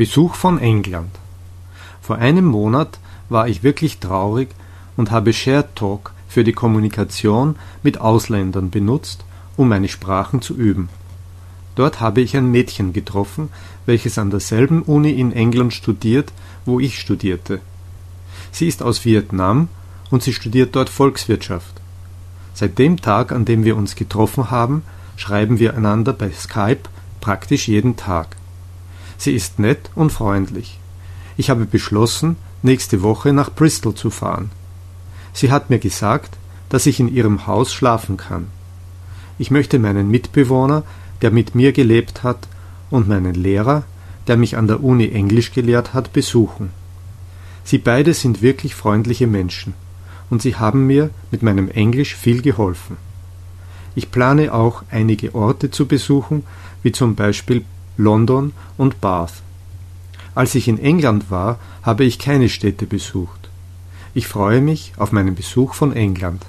Besuch von England. Vor einem Monat war ich wirklich traurig und habe Shared Talk für die Kommunikation mit Ausländern benutzt, um meine Sprachen zu üben. Dort habe ich ein Mädchen getroffen, welches an derselben Uni in England studiert, wo ich studierte. Sie ist aus Vietnam und sie studiert dort Volkswirtschaft. Seit dem Tag, an dem wir uns getroffen haben, schreiben wir einander bei Skype praktisch jeden Tag. Sie ist nett und freundlich. Ich habe beschlossen, nächste Woche nach Bristol zu fahren. Sie hat mir gesagt, dass ich in ihrem Haus schlafen kann. Ich möchte meinen Mitbewohner, der mit mir gelebt hat, und meinen Lehrer, der mich an der Uni Englisch gelehrt hat, besuchen. Sie beide sind wirklich freundliche Menschen, und sie haben mir mit meinem Englisch viel geholfen. Ich plane auch einige Orte zu besuchen, wie zum Beispiel London und Bath. Als ich in England war, habe ich keine Städte besucht. Ich freue mich auf meinen Besuch von England.